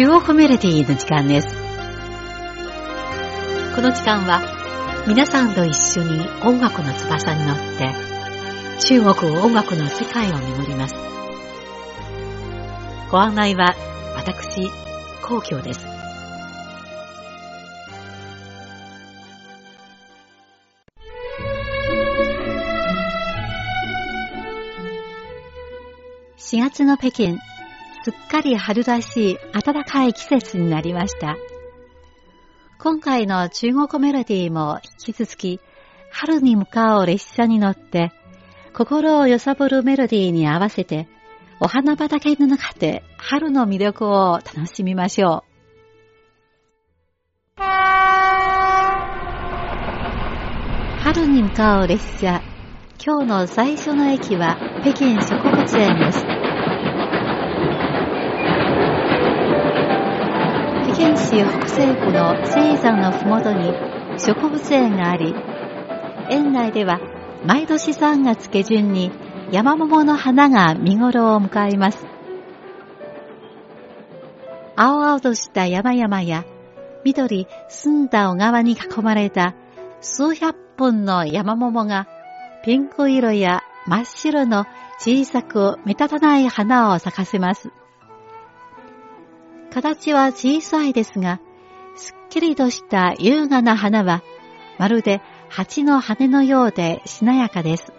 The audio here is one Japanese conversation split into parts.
中国メロディーの時間です。この時間は皆さんと一緒に音楽の翼に乗って中国音楽の世界を巡ります。ご案内は私、皇居です。4月の北京、すっかり春らしい暖かい季節になりました。今回の中国メロディーも引き続き、春に向かう列車に乗って、心を揺さぶるメロディーに合わせて、お花畑の中で春の魅力を楽しみましょう。春に向かう列車、今日の最初の駅は北京植物園です。県市北西部の青山のふもとに植物園があり、園内では毎年3月下旬に山桃の花が見頃を迎えます。青々とした山々や緑澄んだ小川に囲まれた数百本の山桃がピンク色や真っ白の小さく目立たない花を咲かせます。形は小さいですが、すっきりとした優雅な花は、まるで蜂の羽のようでしなやかです。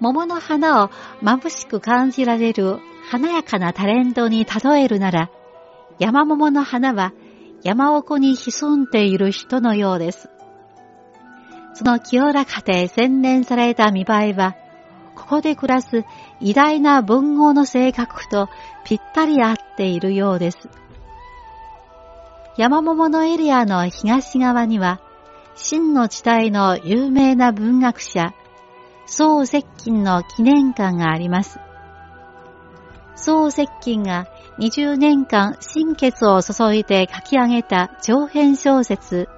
桃の花を眩しく感じられる華やかなタレントに例えるなら、山桃の花は山奥に潜んでいる人のようです。その清らかで洗練された見栄えは、ここで暮らす偉大な文豪の性格とぴったり合っているようです。山桃のエリアの東側には、真の地帯の有名な文学者、宋接近の記念館があります。宋接近が20年間心血を注いで書き上げた長編小説、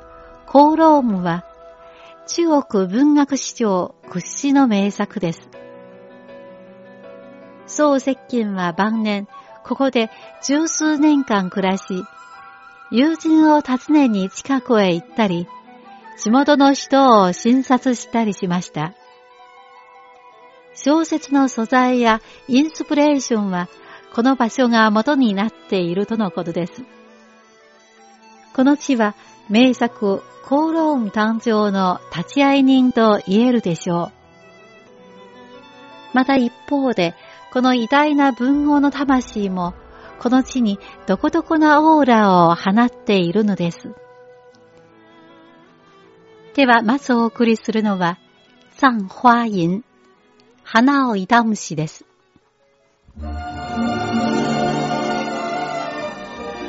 コーロームは、中国文学史上屈指の名作です。宋接近は晩年、ここで十数年間暮らし、友人を訪ねに近くへ行ったり、地元の人を診察したりしました。小説の素材やインスピレーションは、この場所が元になっているとのことです。この地は名作、コーローン誕生の立ち会い人と言えるでしょう。また一方で、この偉大な文豪の魂も、この地にどこどこなオーラを放っているのです。では、まずお送りするのは、残花吟、花を痛む詩です。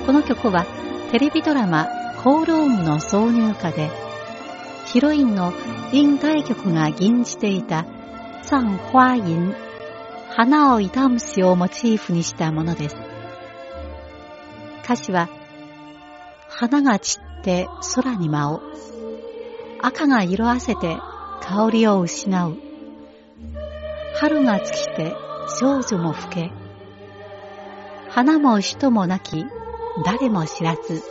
この曲は、テレビドラマ、コールームの挿入歌で、ヒロインの林大曲が吟じていた、残花吟、花を痛む詩をモチーフにしたものです。歌詞は、花が散って空に舞う。赤が色あせて香りを失う。春が尽きて少女も老け。花も人もなき誰も知らず。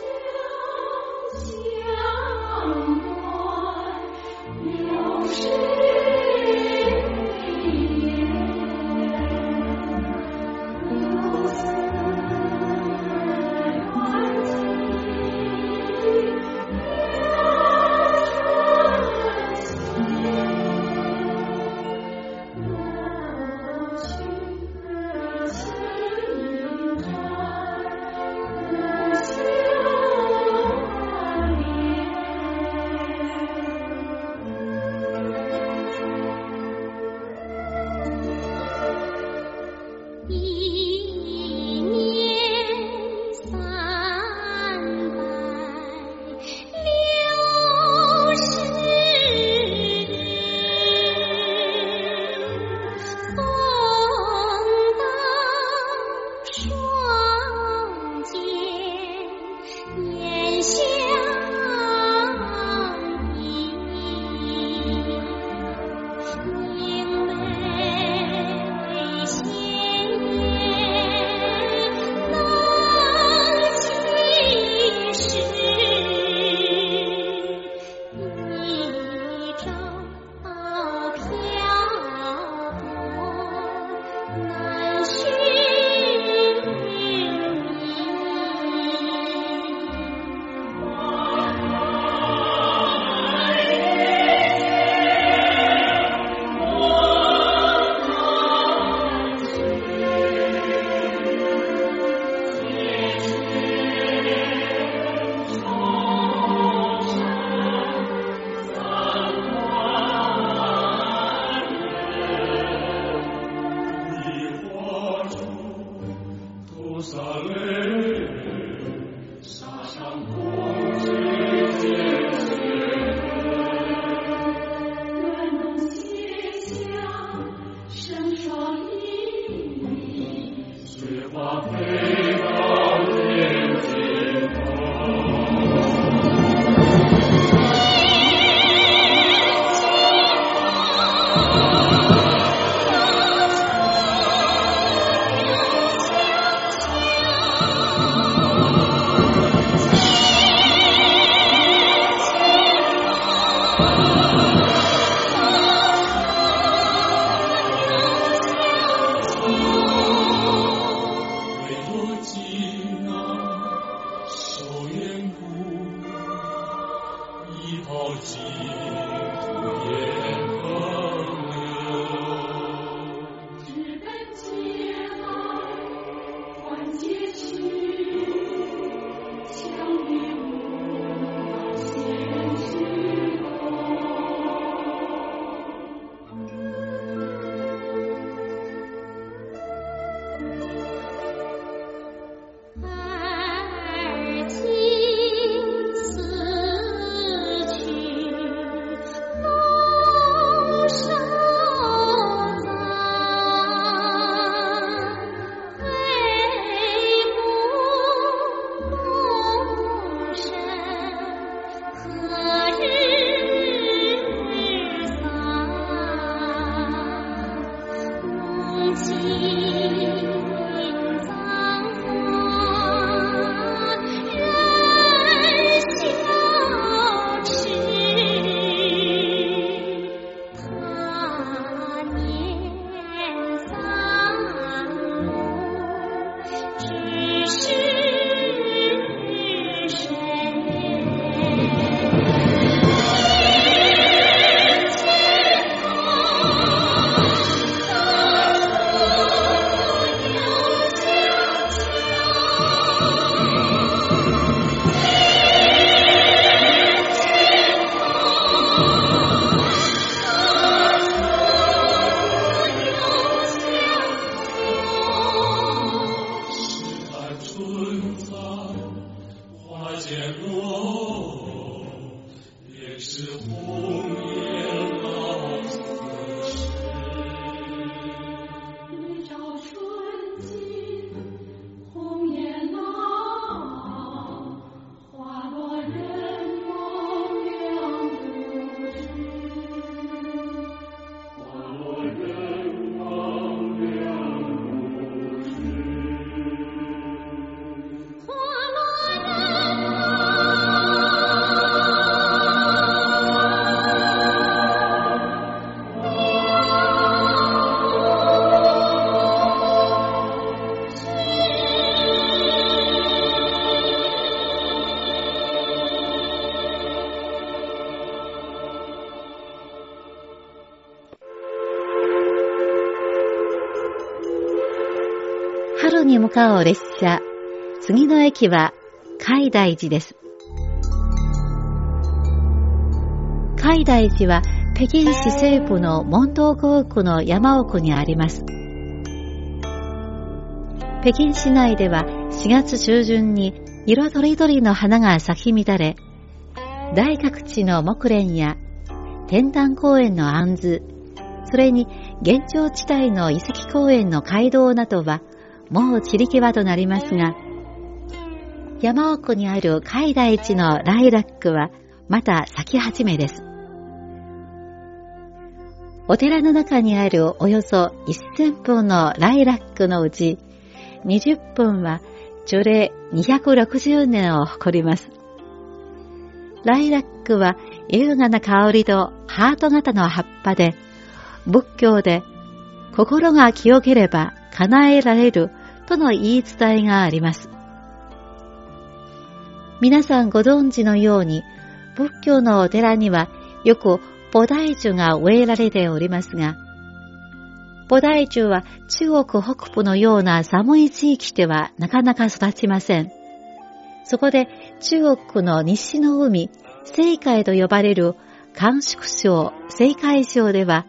に向かう列車、次の駅は海大寺です。海大寺は北京市西部の門東港区の山奥にあります。北京市内では4月中旬に色とりどりの花が咲き乱れ、大各地の木蓮や天壇公園の杏図、それに現状地帯の遺跡公園の街道などはもう散り際となりますが、山奥にある海大地のライラックはまた咲き始めです。お寺の中にあるおよそ1000本のライラックのうち20本は樹齢260年を誇ります。ライラックは優雅な香りとハート型の葉っぱで仏教で心が清ければ叶えられるとの言い伝えがあります。皆さんご存知のように、仏教のお寺にはよく菩提樹が植えられておりますが、菩提樹は中国北部のような寒い地域ではなかなか育ちません。そこで中国の西の海、青海と呼ばれる甘粛省、青海省では、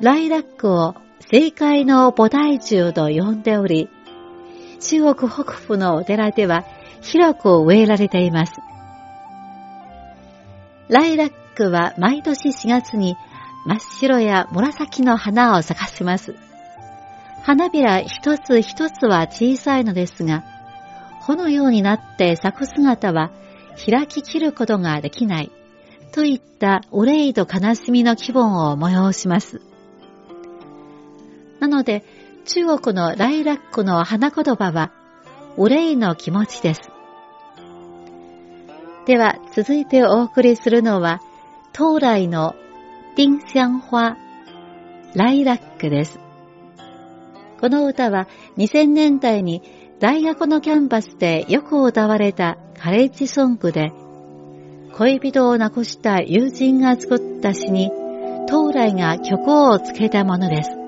ライラックを青海の菩提樹と呼んでおり、中国北部のお寺では広く植えられています。ライラックは毎年4月に真っ白や紫の花を咲かせます。花びら一つ一つは小さいのですが、穂のようになって咲く姿は開き切ることができないといった憂いと悲しみの気分を催します。なので、中国のライラックの花言葉は、憂いの気持ちです。では、続いてお送りするのは、東来の丁香花、ライラックです。この歌は2000年代に大学のキャンパスでよく歌われたカレッジソングで、恋人を亡くした友人が作った詩に、東来が曲をつけたものです。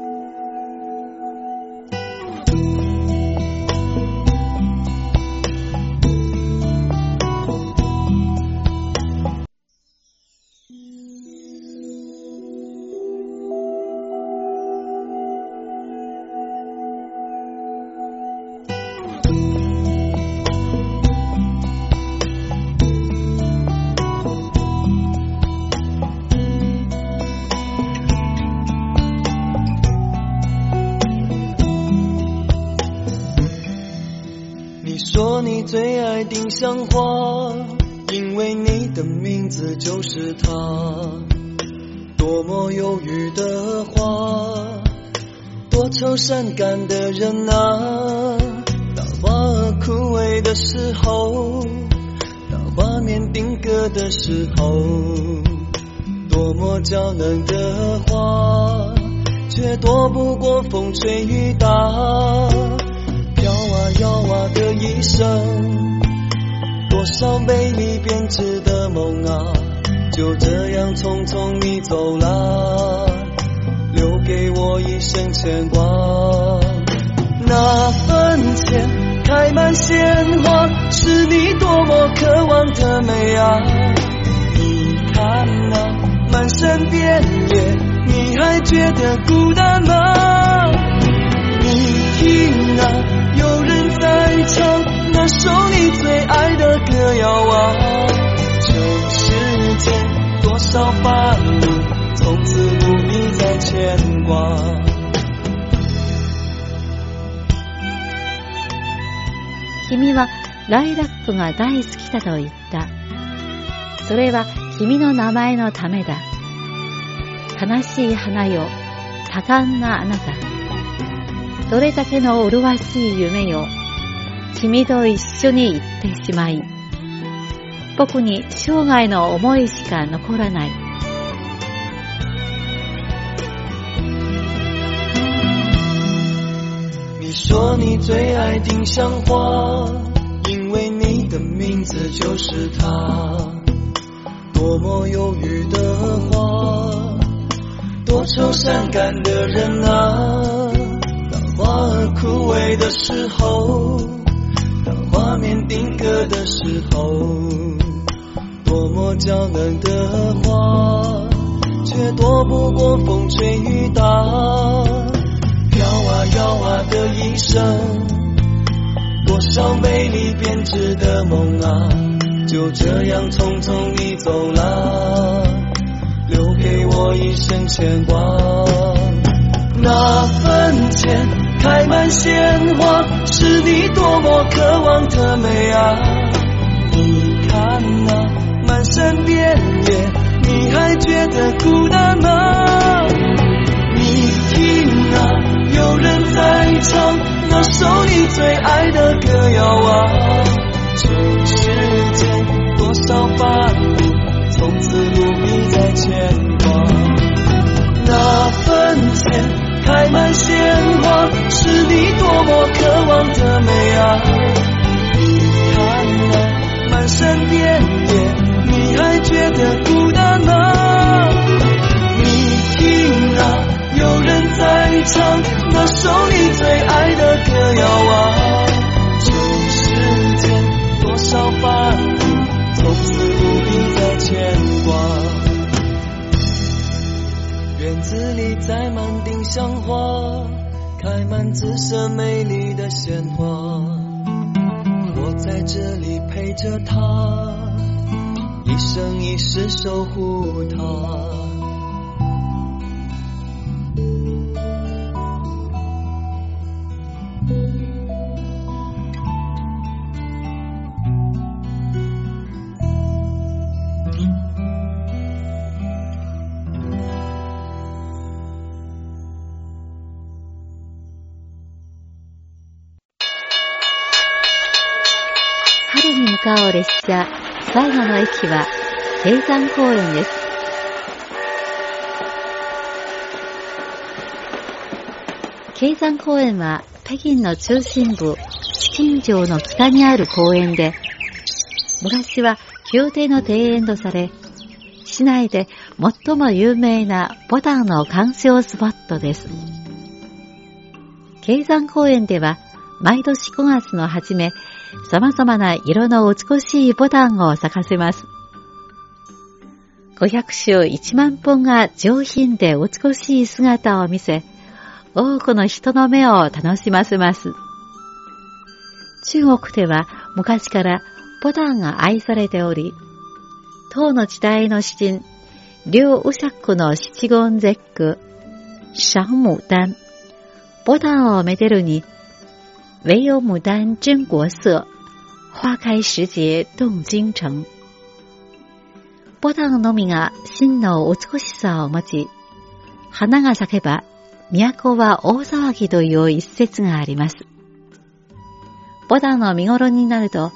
说你最爱丁香花，因为你的名字就是它。多么忧郁的花，多愁善感的人啊。当花儿枯萎的时候，当画面定格的时候，多么娇嫩的花，却躲不过风吹雨打。摇啊摇啊的一生。多少美丽编织的梦啊，就这样匆匆你走了，留给我一生牵挂。那坟前开满鲜花，是你多么渴望的美啊！你看那满山遍野，你还觉得孤单吗？你听啊，有唱。那首你最爱的歌谣啊，这世间多少烦恼，从此不必再牵挂。君はライラップが大好きだと言った。それは君の名前のためだ。悲しい花よ、多感なあなた。どれだけの麗しい夢よ。君と一緒に行ってしまい、僕に生涯の思いしか残らない。你说你最爱丁香花，因为你的名字就是它。多么忧郁的花，多愁善感的人啊。当花儿枯萎的时候。画面定格的时候，多么娇嫩的花，却躲不过风吹雨打。飘啊摇啊的一生，多少美丽编织的梦啊，就这样匆匆你走了，留给我一生牵挂。那坟前。开满鲜花，是你多么渴望的美啊！你看那满山遍野，你还觉得孤单吗？你听啊，有人在唱那首你最爱的歌谣啊！这世间多少繁芜，从此不必再牵挂。那坟前。开满鲜花，是你多么渴望的美啊！你看那满山遍野，你还觉得孤单吗？你听啊，有人在唱那首你最爱的歌谣啊！这世间多少烦子里栽满丁香花，开满紫色美丽的鲜花。我在这里陪着她，一生一世守护她。列車、最後の駅は、平山公園です。京山公園は北京の中心部、紫禁城の北にある公園で、昔は宮廷の庭園とされ、市内で最も有名なボタンの鑑賞スポットです。京山公園では毎年5月の初め、様々な色の美しいボタンを咲かせます。500種1万本が上品で美しい姿を見せ、多くの人の目を楽しませます。中国では昔からボタンが愛されており、唐の時代の詩人、劉右作の七言絶句、シャンムダン、ボタンをめでるに、唯有牡丹真国色、花開時節動京城。ボタンのみが真の美しさを持ち、花が咲けば、都は大騒ぎという一節があります。ボタンの見頃になると、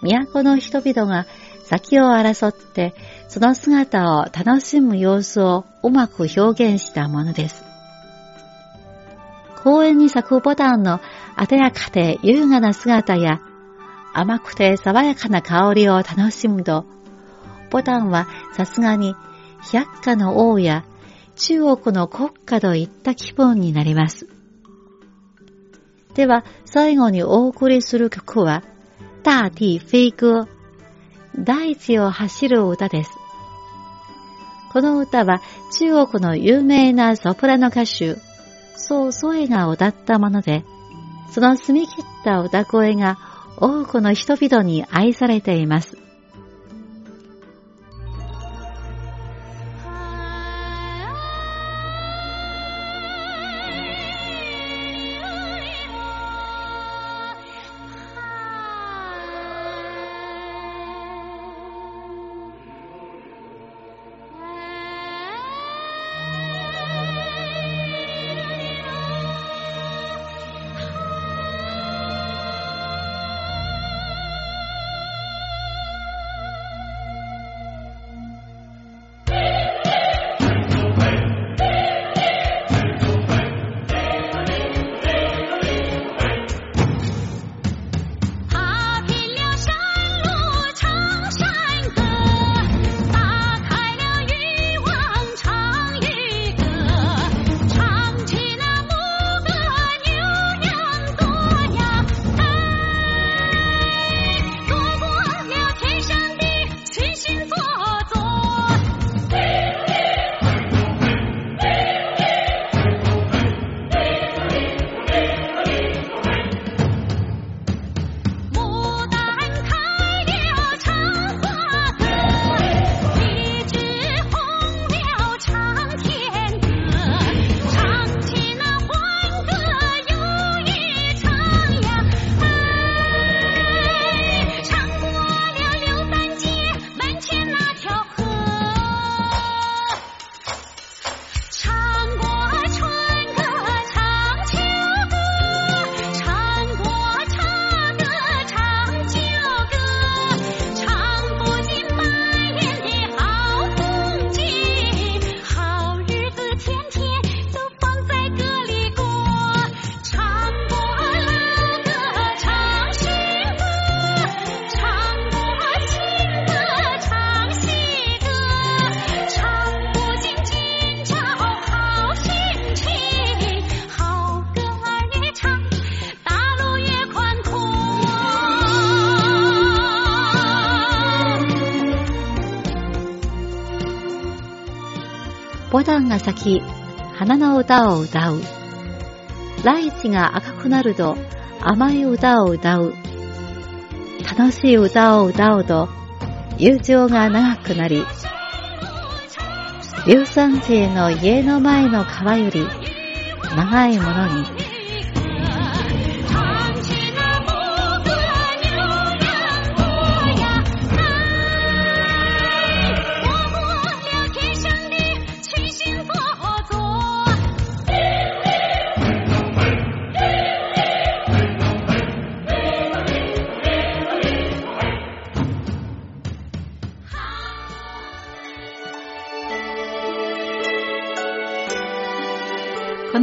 都の人々が先を争って、その姿を楽しむ様子をうまく表現したものです。公園に咲くボタンの鮮やかで優雅な姿や甘くて爽やかな香りを楽しむと、ボタンはさすがに百花の王や中国の国家といった気分になります。では、最後にお送りする曲は、大地飛歌、大地を走る歌です。この歌は中国の有名なソプラノ歌手、そう添えが歌ったもので、その澄み切った歌声が多くの人々に愛されています。ボタンが咲き、花の歌を歌う。ライチが赤くなると甘い歌を歌う。楽しい歌を歌うと友情が長くなり、硫酸星の家の前の川より長いものに